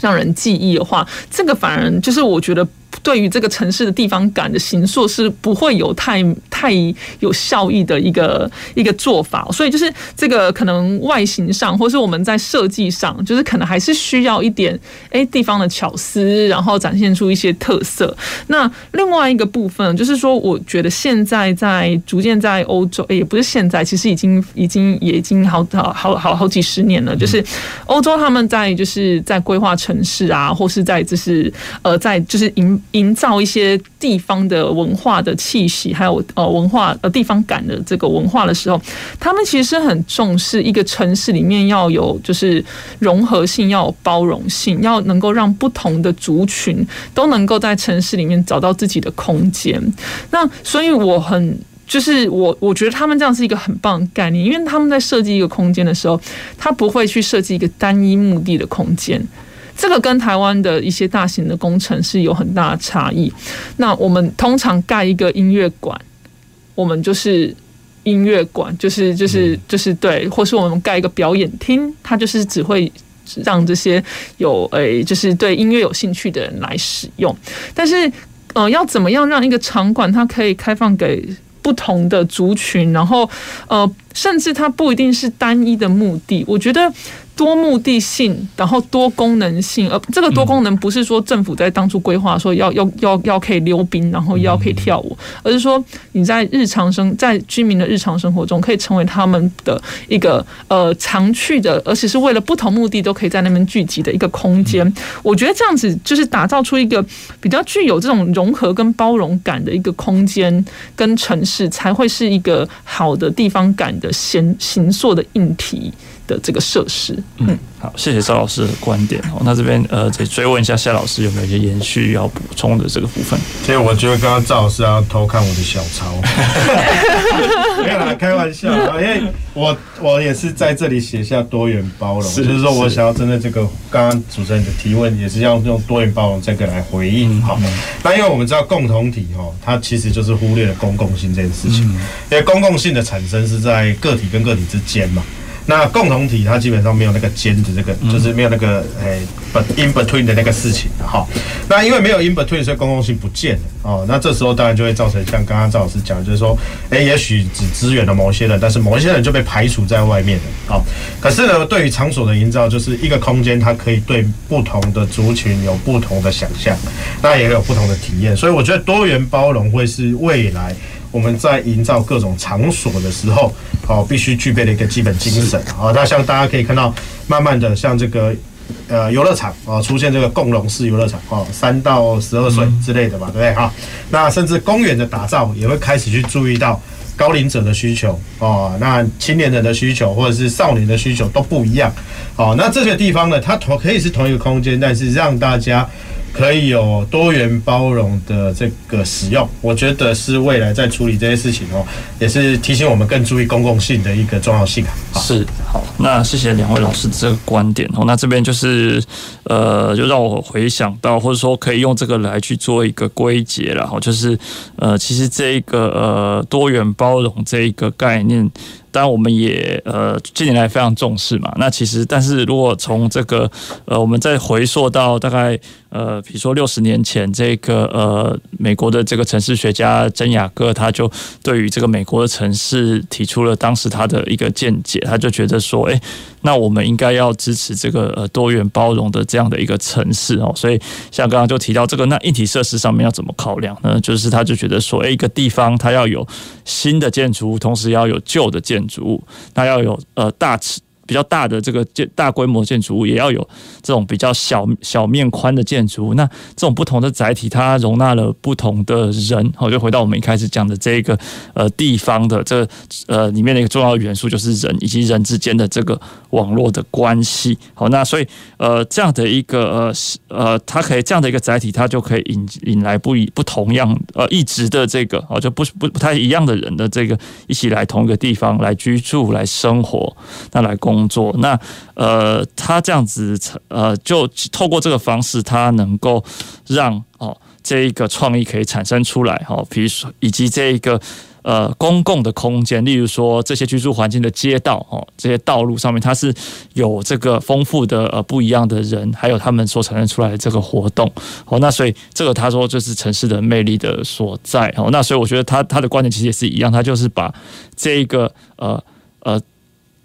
让人记忆的话，这个反而就是我觉得。对于这个城市的地方感的形塑是不会有太太有效益的一个一个做法，所以就是这个可能外形上，或是我们在设计上，就是可能还是需要一点哎地方的巧思，然后展现出一些特色。那另外一个部分就是说，我觉得现在在逐渐在欧洲，也不是现在，其实已经已经也已经好好好好好几十年了，就是欧洲他们在就是在规划城市啊，或是在就是呃在就是营。营造一些地方的文化的气息，还有呃文化呃地方感的这个文化的时候，他们其实很重视一个城市里面要有就是融合性，要有包容性，要能够让不同的族群都能够在城市里面找到自己的空间。那所以我很就是我我觉得他们这样是一个很棒的概念，因为他们在设计一个空间的时候，他不会去设计一个单一目的的空间。这个跟台湾的一些大型的工程是有很大的差异。那我们通常盖一个音乐馆，我们就是音乐馆，就是就是就是对，或是我们盖一个表演厅，它就是只会让这些有诶，就是对音乐有兴趣的人来使用。但是，呃，要怎么样让一个场馆它可以开放给不同的族群，然后呃，甚至它不一定是单一的目的，我觉得。多目的性，然后多功能性，而这个多功能不是说政府在当初规划说要要要要可以溜冰，然后要可以跳舞，而是说你在日常生在居民的日常生活中可以成为他们的一个呃常去的，而且是为了不同目的都可以在那边聚集的一个空间。我觉得这样子就是打造出一个比较具有这种融合跟包容感的一个空间跟城市，才会是一个好的地方感的形形塑的硬体。的这个设施。嗯，好，谢谢赵老师的观点哦。那这边呃，再追问一下夏老师有没有一些延续要补充的这个部分？所以我觉得刚刚赵老师要偷看我的小抄，没有啦，开玩笑啊，因为我我也是在这里写下多元包容，就是说我想要针对这个刚刚主持人的提问，也是要用多元包容这个来回应。好，那因为我们知道共同体哦，它其实就是忽略了公共性这件事情，因为公共性的产生是在个体跟个体之间嘛。那共同体它基本上没有那个间的这个，就是没有那个诶，in between 的那个事情哈。那因为没有 in between，所以公共性不见了哦。那这时候当然就会造成像刚刚赵老师讲，就是说，诶，也许只支援了某些人，但是某一些人就被排除在外面了。好，可是呢，对于场所的营造，就是一个空间，它可以对不同的族群有不同的想象，那也有不同的体验。所以我觉得多元包容会是未来。我们在营造各种场所的时候，哦，必须具备的一个基本精神啊。那像大家可以看到，慢慢的像这个呃游乐场啊，出现这个共融式游乐场哦，三到十二岁之类的吧，对不对哈？那甚至公园的打造也会开始去注意到高龄者的需求哦，那青年人的需求或者是少年的需求都不一样哦。那这些地方呢，它同可以是同一个空间，但是让大家。可以有多元包容的这个使用，我觉得是未来在处理这些事情哦，也是提醒我们更注意公共性的一个重要性啊。是，好，那谢谢两位老师这个观点哦。那这边就是呃，就让我回想到，或者说可以用这个来去做一个归结然后，就是呃，其实这一个呃多元包容这一个概念。当然，我们也呃近年来非常重视嘛。那其实，但是如果从这个呃，我们再回溯到大概呃，比如说六十年前，这个呃，美国的这个城市学家珍雅各，他就对于这个美国的城市提出了当时他的一个见解，他就觉得说，哎。那我们应该要支持这个呃多元包容的这样的一个城市哦，所以像刚刚就提到这个，那硬体设施上面要怎么考量呢？就是他就觉得说，诶，一个地方它要有新的建筑物，同时要有旧的建筑物，那要有呃大尺。比较大的这个建大规模建筑物，也要有这种比较小小面宽的建筑物。那这种不同的载体，它容纳了不同的人。好，就回到我们一开始讲的这个呃地方的这呃里面的一个重要元素，就是人以及人之间的这个网络的关系。好，那所以呃这样的一个呃呃，它可以这样的一个载体，它就可以引引来不一不同样呃异质的这个哦就不不不太一样的人的这个一起来同一个地方来居住来生活，那来工。工作，那呃，他这样子呃，就透过这个方式，他能够让哦这一个创意可以产生出来哈，比如说以及这一个呃公共的空间，例如说这些居住环境的街道哦，这些道路上面，它是有这个丰富的呃不一样的人，还有他们所产生出来的这个活动哦，那所以这个他说就是城市的魅力的所在哦，那所以我觉得他他的观点其实也是一样，他就是把这一个呃呃。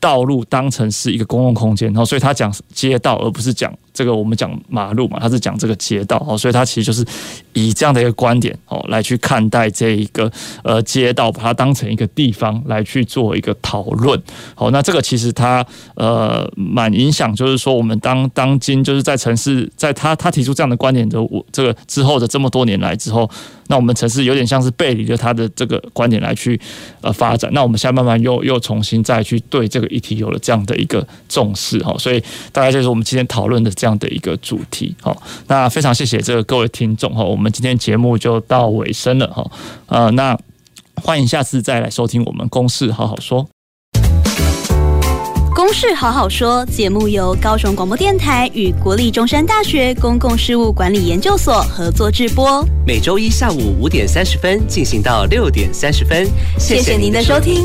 道路当成是一个公共空间，然后所以他讲街道，而不是讲这个我们讲马路嘛，他是讲这个街道哦，所以他其实就是以这样的一个观点哦来去看待这一个呃街道，把它当成一个地方来去做一个讨论。好，那这个其实他呃蛮影响，就是说我们当当今就是在城市，在他他提出这样的观点的我这个之后的这么多年来之后。那我们城市有点像是背离着他的这个观点来去呃发展，那我们现在慢慢又又重新再去对这个议题有了这样的一个重视哈，所以大概就是我们今天讨论的这样的一个主题好。那非常谢谢这个各位听众哈，我们今天节目就到尾声了哈，呃，那欢迎下次再来收听我们公事好好说。公事好好说节目由高雄广播电台与国立中山大学公共事务管理研究所合作制播，每周一下午五点三十分进行到六点三十分。谢谢您的收听。